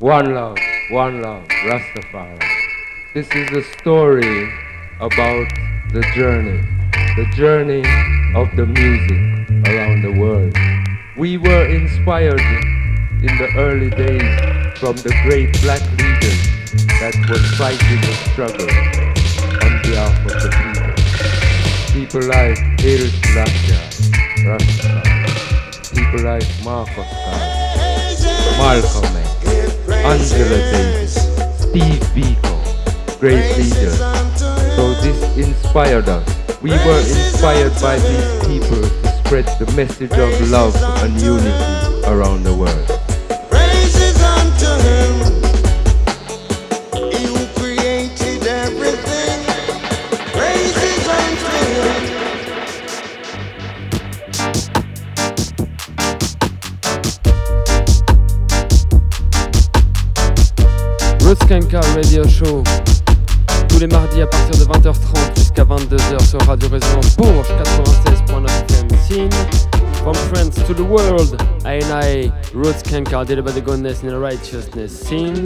One love, one love, Rastafari. This is a story about the journey, the journey of the music around the world. We were inspired in the early days from the great black leaders that were fighting the struggle on behalf of the people. People like Haile Selassie, Rastafari. People like Marcus Garvey, Malcolm X. Angela Davis, Steve Biko, great leaders. So this inspired us. We were inspired by these people to spread the message of love and unity around the world. Radio Résonance Bourges 96.9 FM From France to the world I and I Roots did about the goodness and the righteousness scene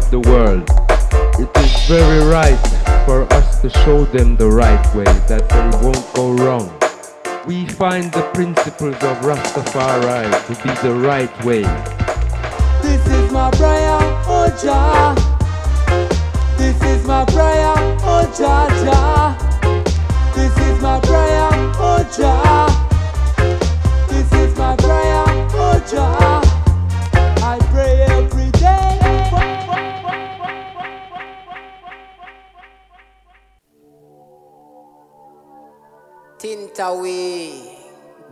of the world. It is very right for us to show them the right way, that they won't go wrong. We find the principles of Rastafari to be the right way. This is my prayer, oh Jah. This is my prayer, oh Jah Jah. This is my prayer, oh Jah. This is my prayer, oh Jah. I pray every day. Tintawi,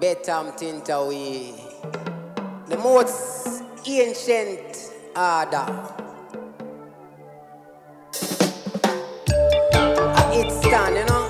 Betam Tintawi, the most ancient order. It's done, you know?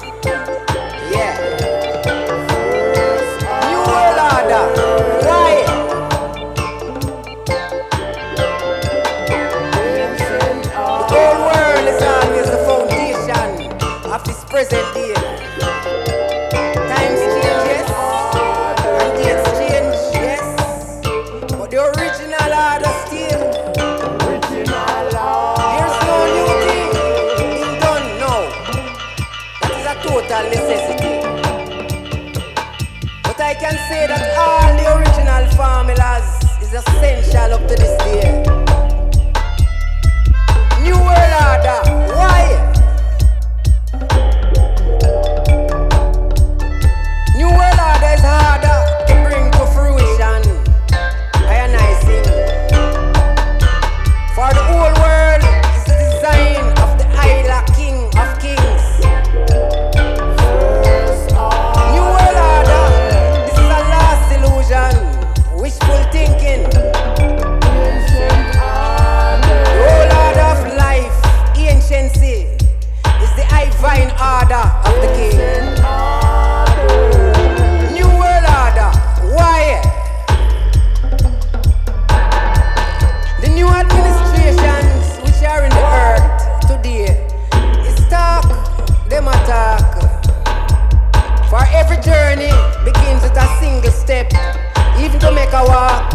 take a walk.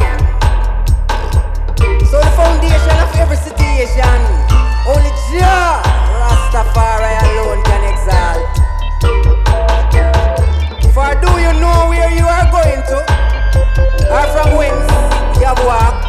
So the foundation of every situation, only Jah Rastafari alone can exalt. For do you know where you are going to, or from whence you have walked?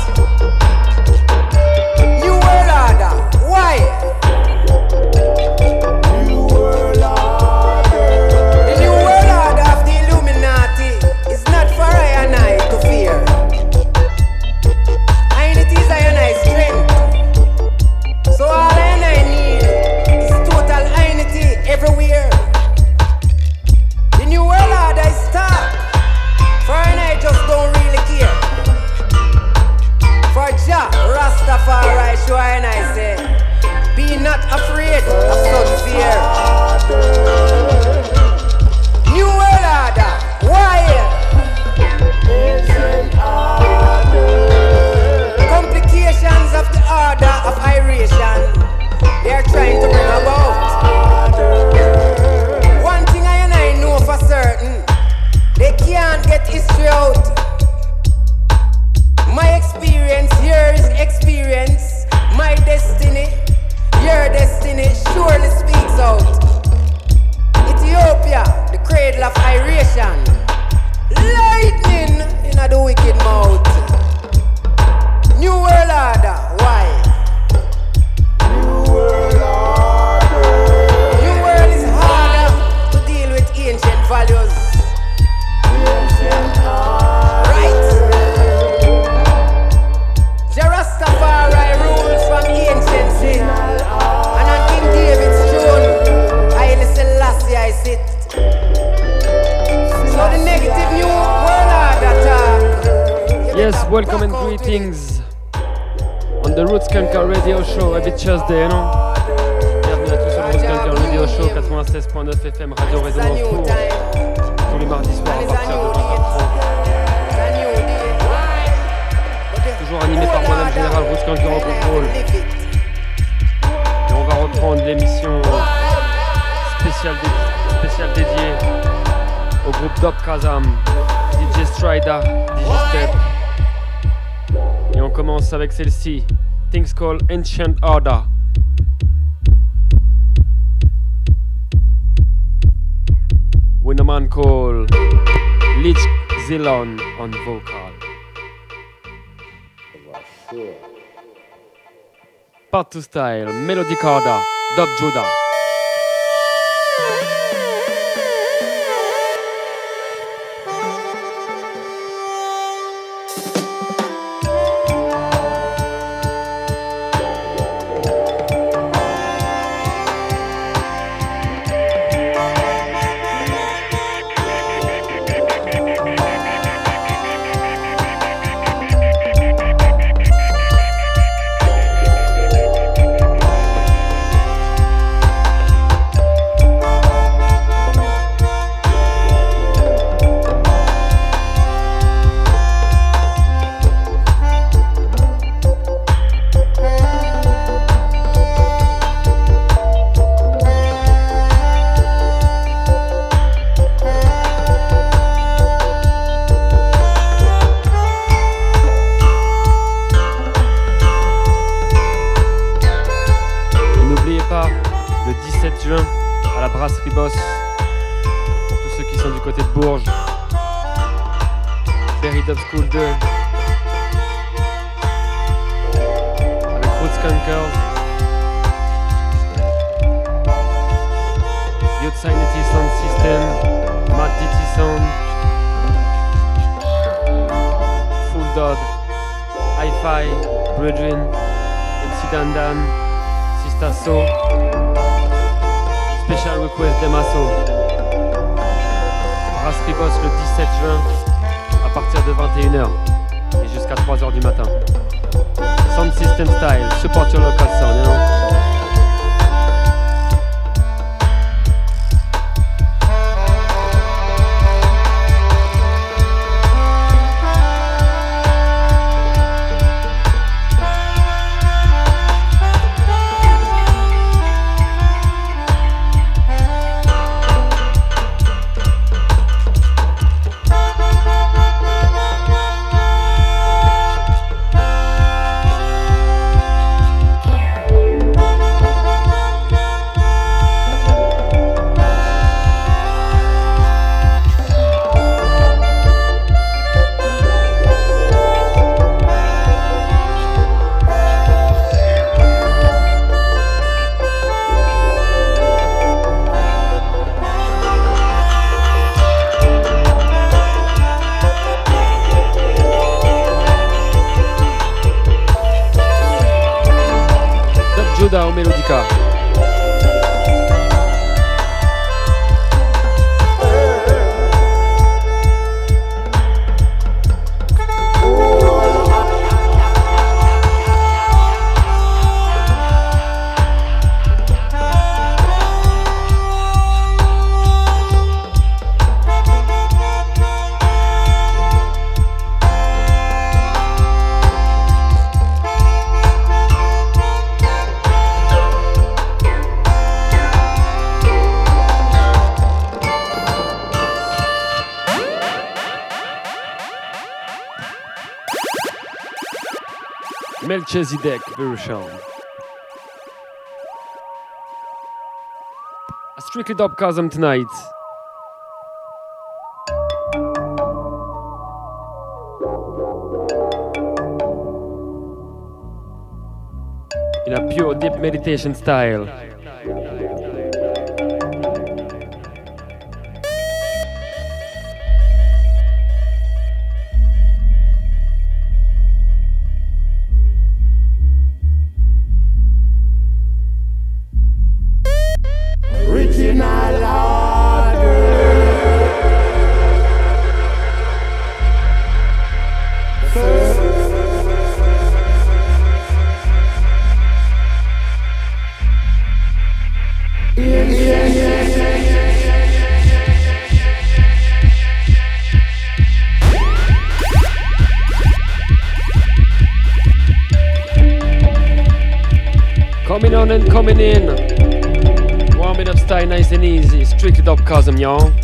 XLC, things called Ancient Order. With a man called Lich Zilon on vocal. Part 2 style, melodic order, Dub Judah. Melchizedek version. A strictly Dubkasm tonight. In a pure deep meditation style. Dopka y'all.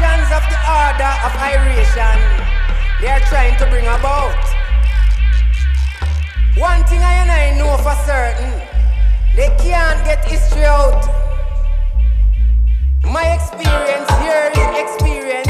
Complications of the order of iration they are trying to bring about. One thing I and I know for certain, they can't get history out. My experience here is experience.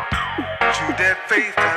have faith.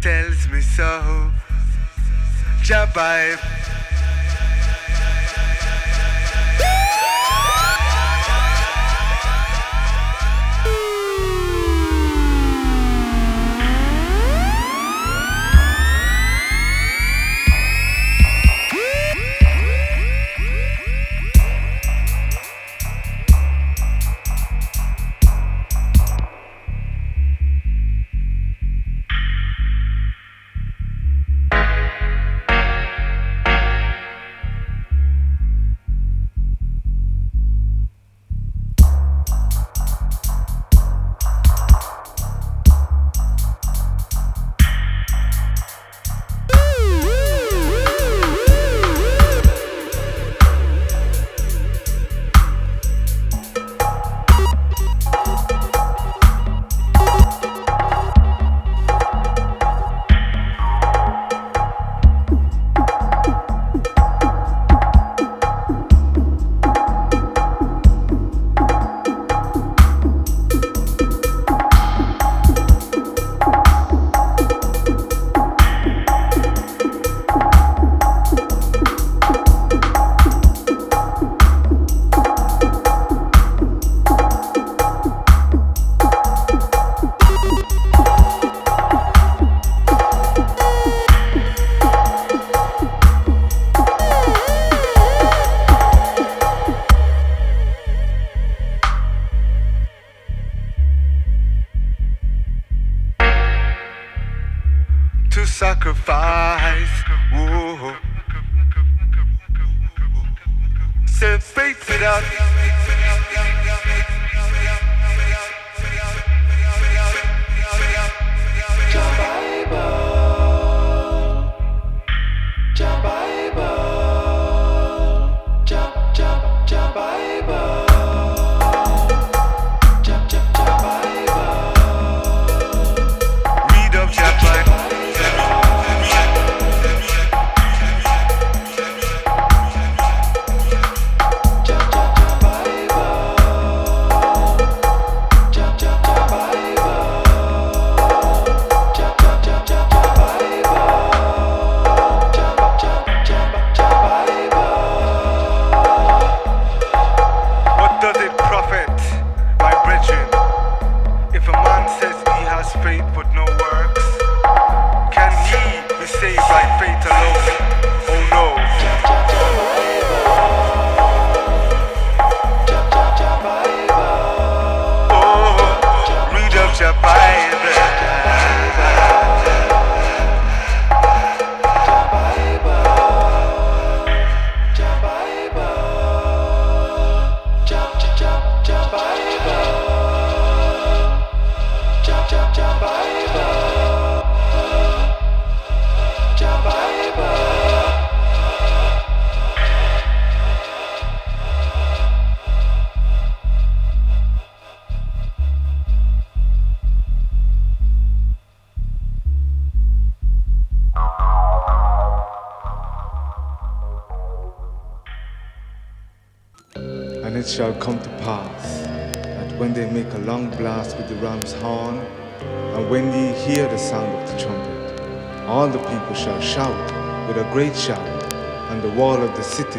Tells me so. Jabai.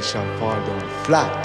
shall fall down flat.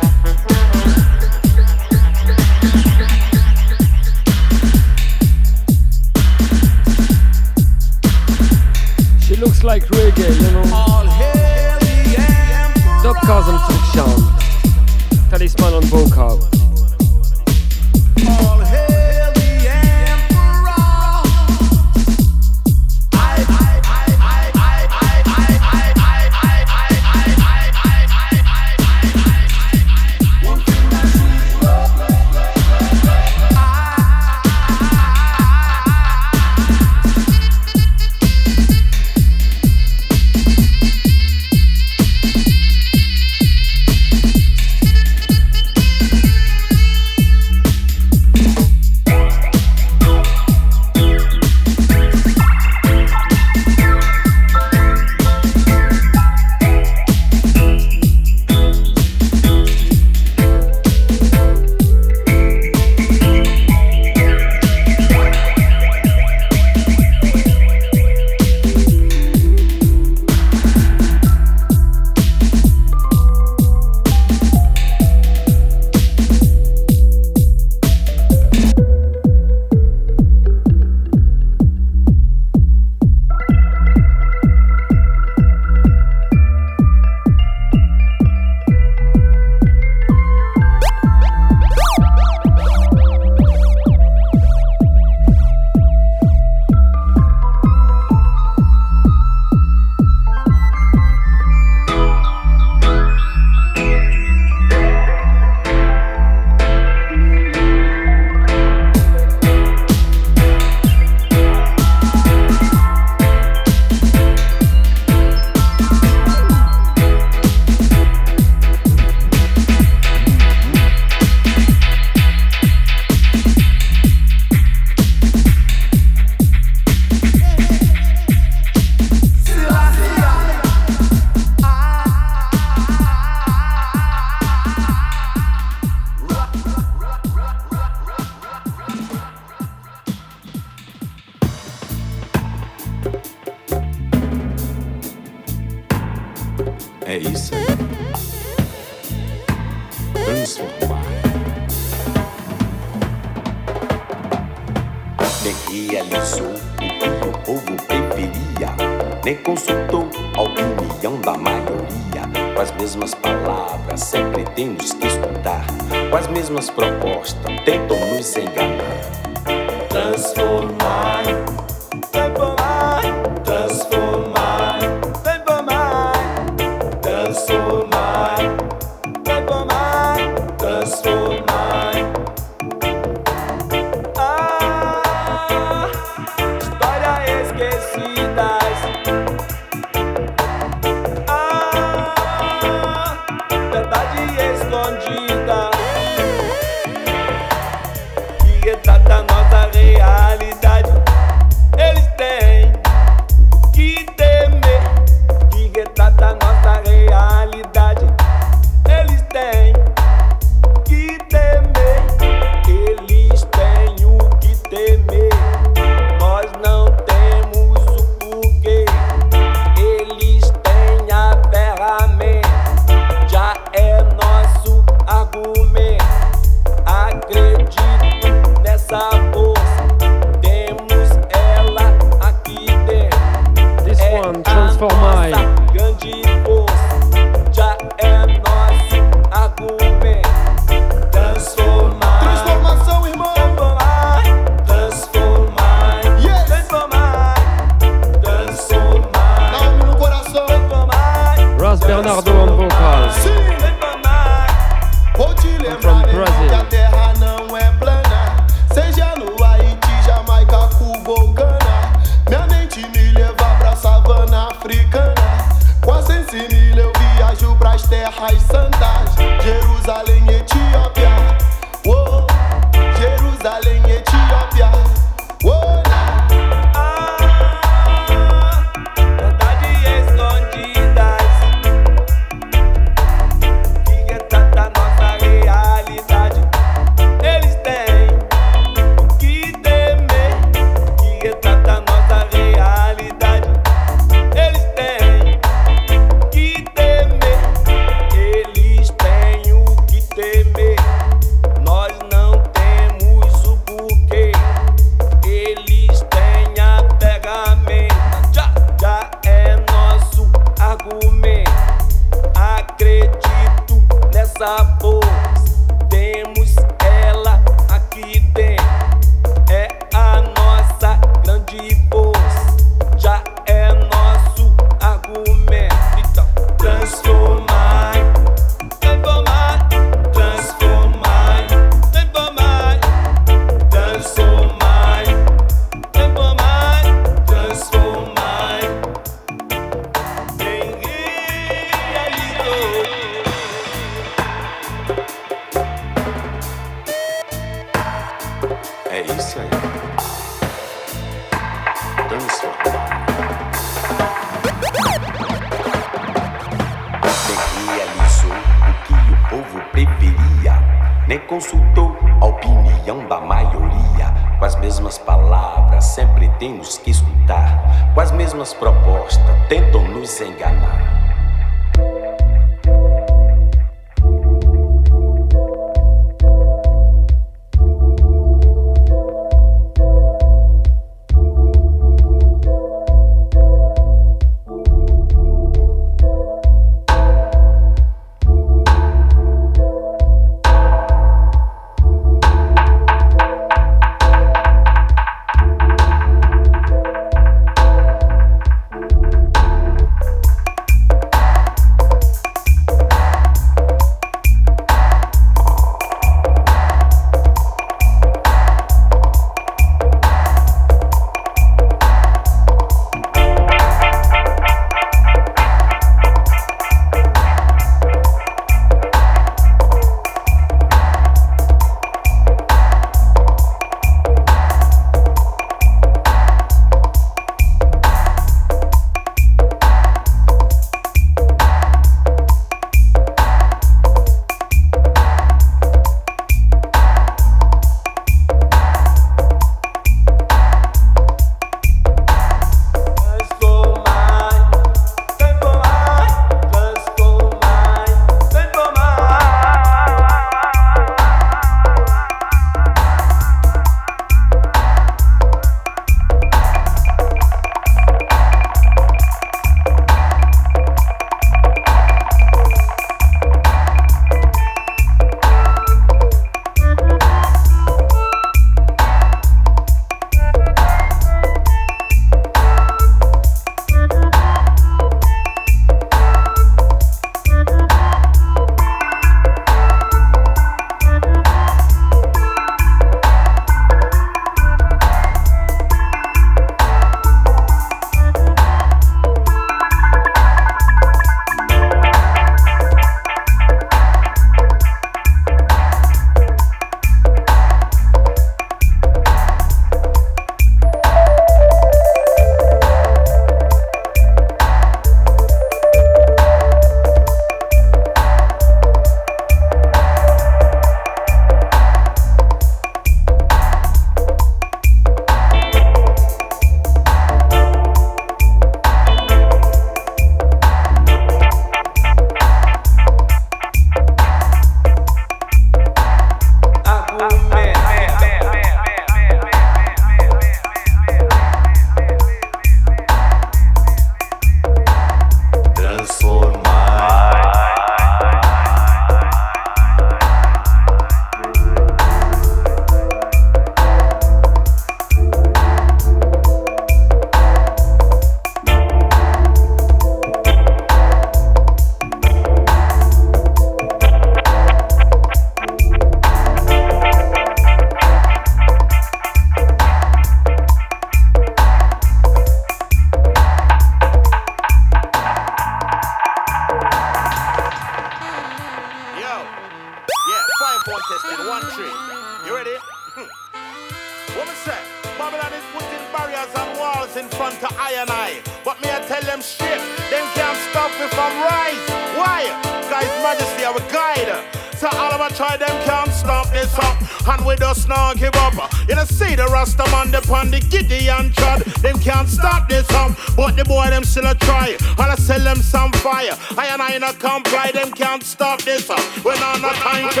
Walls in front of I and I. But me I tell them shit, them can't stop me from rise. Why? Guys, Majesty, our guide. So all of my try them can't stop this up. And we just not give up. You know, see the Rasta man upon the Gideon trod. Them can't stop this up. But the boy them still a try. And I sell them some fire. I and I not comply. Them can't stop this up. I'm not time to.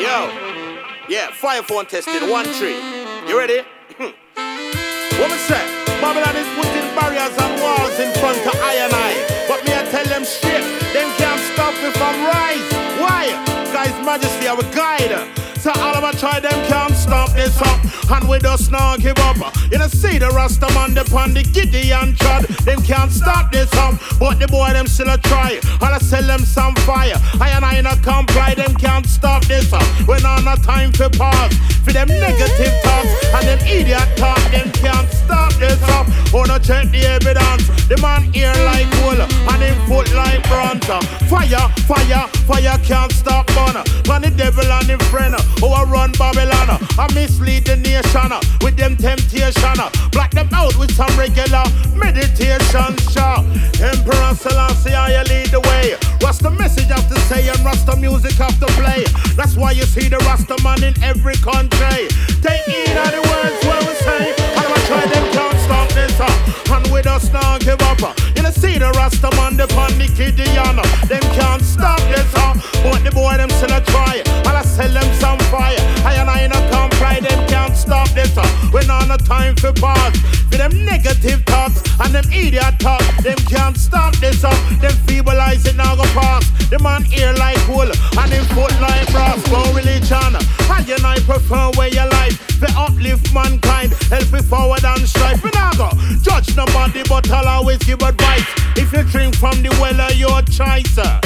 Yo. Yeah, fire phone testing. One tree. You ready? What me say? Babylon is putting barriers and walls in front of I and I. But me I tell them shit. Them can't stop me from rise. Why? Guys, Majesty, our guide. So all of my try them can't stop this up. And we just not give up. You know, see the Rasta man upon the Gideon trod. Them can't stop this up. But the boy them still a try. And I sell them some fire. I and I not comply. Them can't stop this up. When on a time for pause. For them negative thoughts and them idiot talk. Them can't stop this up. Wanna check the evidence. The man ear like wool. And him foot like bronze. Fire, fire, fire can't stop burn. When the devil and him friend. Oh, I run Babylon. I mislead the nation with them temptation. Black them out with some regular meditation. Emperor Selassie, I lead the way. What's the message I have to say? And Rasta music have to play. That's why you see the Rasta man in every country. Take heed of the words where we say. And I try them and we just not give up. You know, see the Rasta man, the Pandy Gideon. Them can't stop this. Uh, but the boy, them still a try. And I sell them some fire. I and I not comply, them can't stop this. Uh. When on a time for pause. For them negative thoughts and them idiot thoughts, them can't stop this. Uh. Them feeble eyes it now go pass. The man ear like wool and him foot like brass. No religion. I and I prefer where you life. For uplift mankind, help it forward and strive. We not go judge nobody, but I'll always give advice. If you drink from the well of your choice. uh,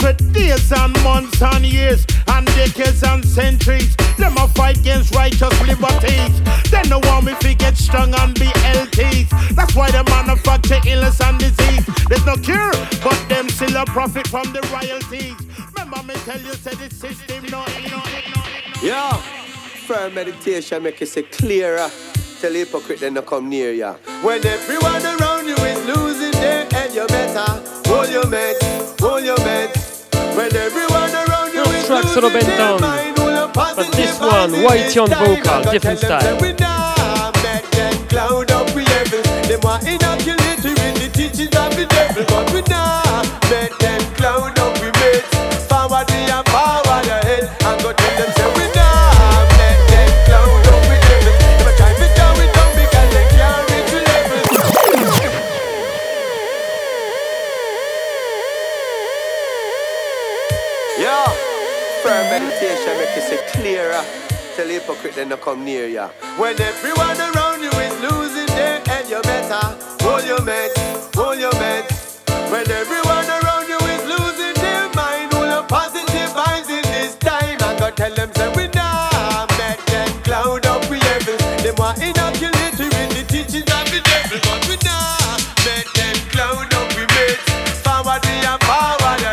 For days and months and years and decades and centuries, them a fight against righteous liberties. They no want me to get strong and be healthy. That's why they manufacture illness and disease. There's no cure, but them still a profit from the royalties. Remember me tell you, said the system no, no, no. Yeah, firm meditation make you see clearer. Tell the hypocrite then to come near ya. When everyone around you is losing their head, you better hold your meds, hold your meds. When everyone around you is track solo losing their down. mind, hold your But this one, Whitey on vocal, different style. we nah make them cloud up with. Them want inoculate you in the teachings of the devil, but we nah make the hypocrite then to come near ya. When everyone around you is losing their head, you better hold your meds, hold your meds. When everyone around you is losing their mind, hold your positive vibes in this time. I go tell them say we nah make them cloud up with heaven. Them want inoculate you in the teachings of the devil, but we nah make them cloud up with mates. Forward we and forward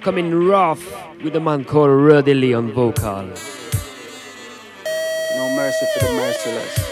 coming rough with a man called Rudy Lee on vocal. No mercy for the merciless.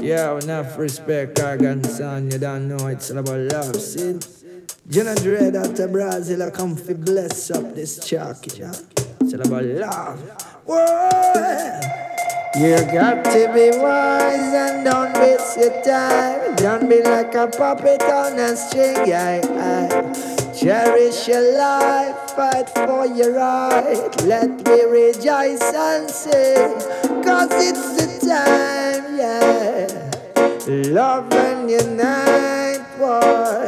Yeah, enough respect, Argan son. You don't know it's all about love. See, Jenna Dread out of Brazil, I come fi bless up this chalk. You know? It's all about love. Whoa. You got to be wise and don't waste your time. Don't be like a puppet on a string. Yeah. Cherish your life, fight for your right. Let me rejoice and sing, cause it's the time, yeah. Love and unite, boy.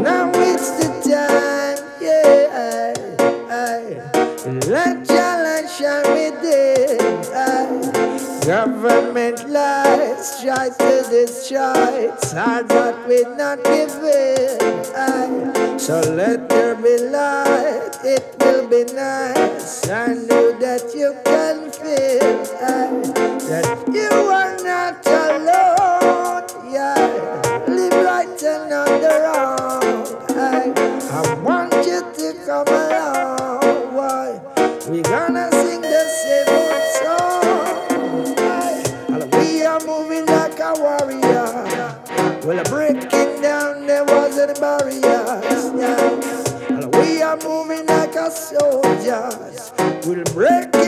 Now it's the time, yeah. Let your Government lies try to destroy. It's hard, but we're not giving. So let there be light. It will be nice. I know that you can feel that you are not alone. Yeah, live right and on the wrong. I, I want you to come along. Why? We gonna soldiers. We're breaking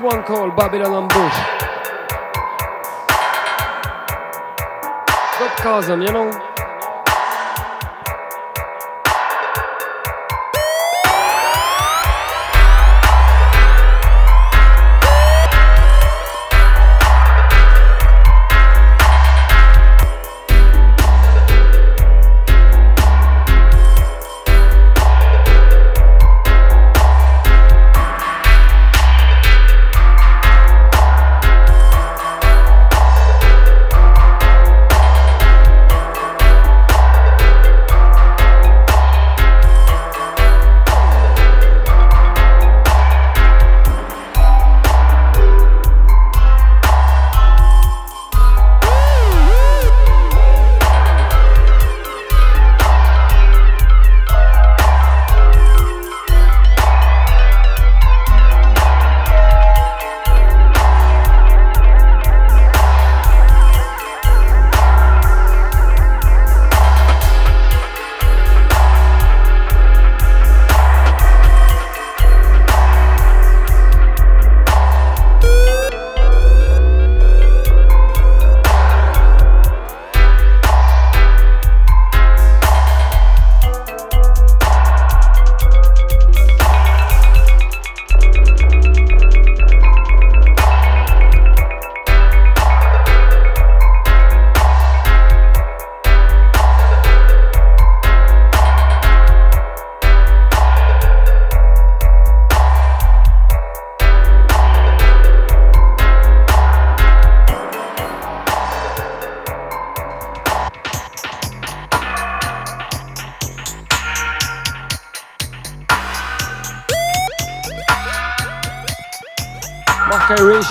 One called Babylon Ambush. Got Cousin, you know?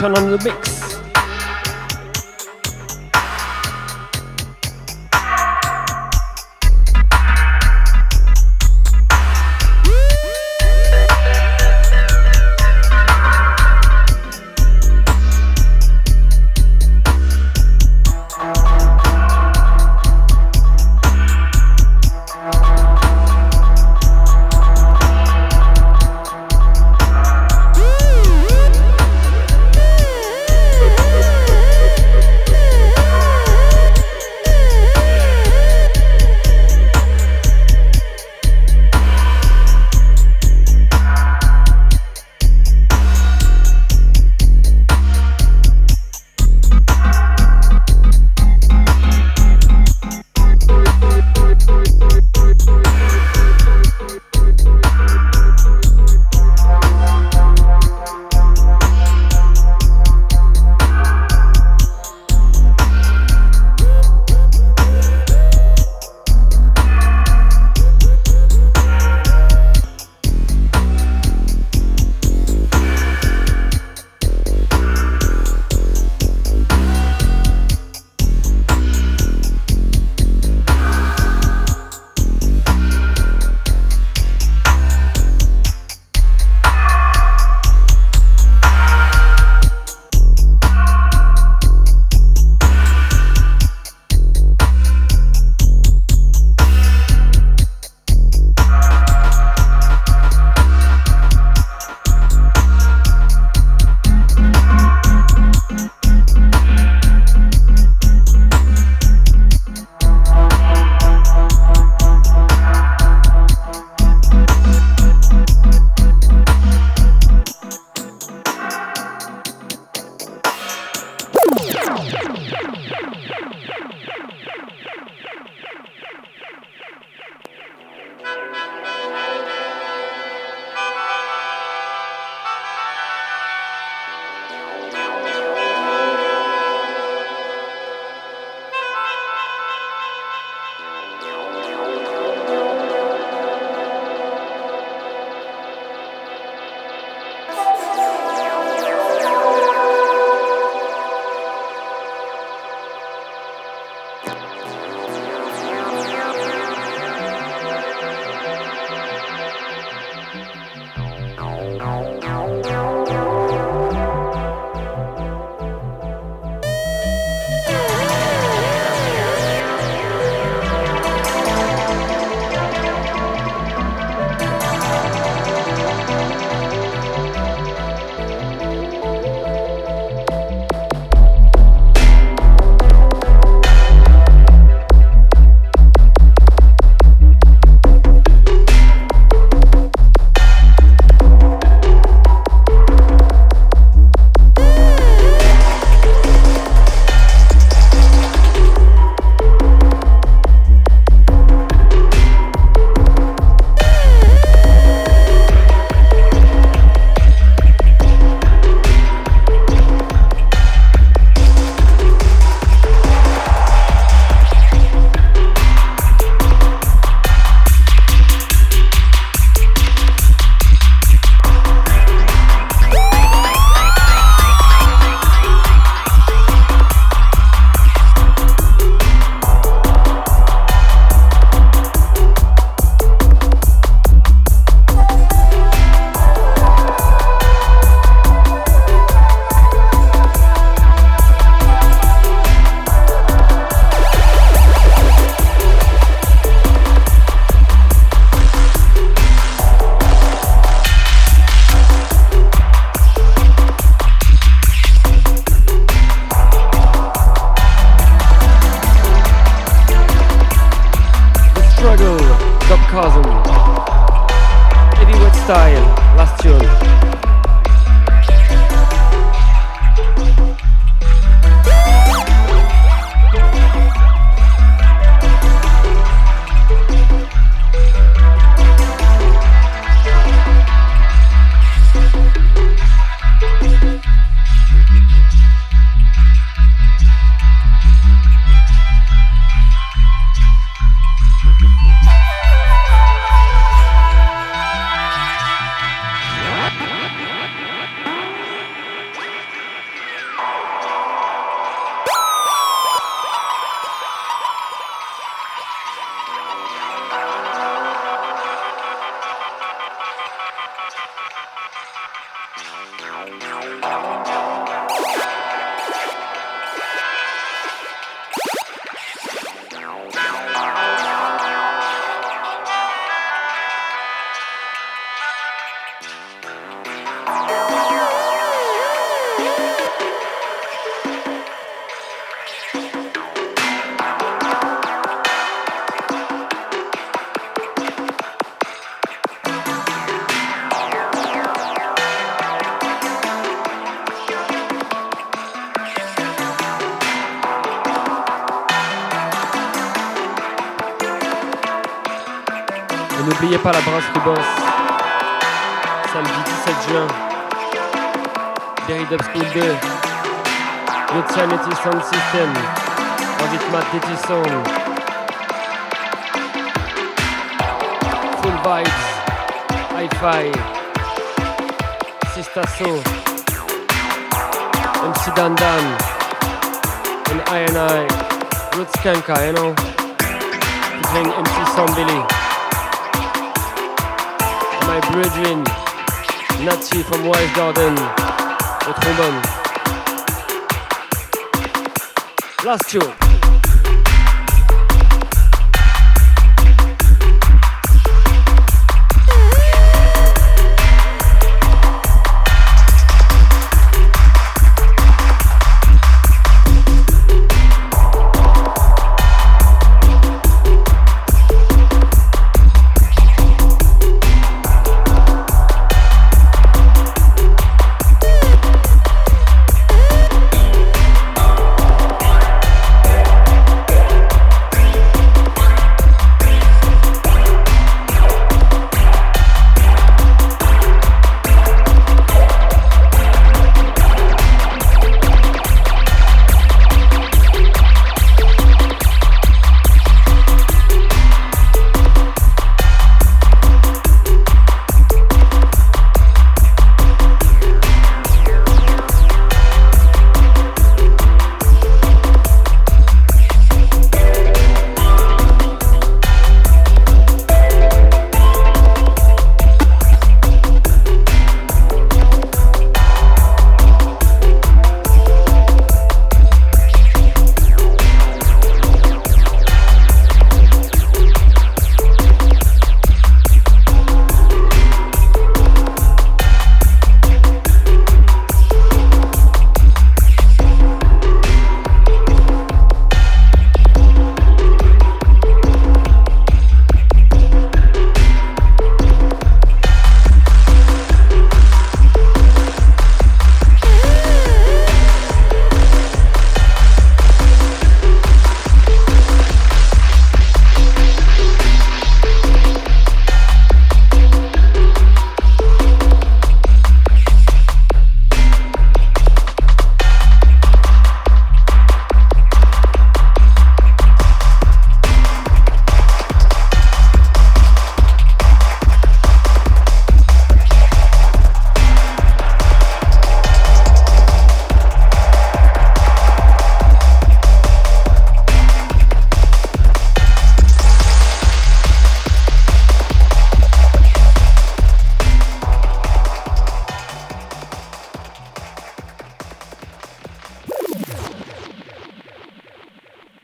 Mark on the mix. Hi-Fi. Sistaso. MC Dandan. And I and I. Roots Kanka, you know. Featuring MC Sombili my brethren, Nazi from Wise Garden, au trombone. Last tune.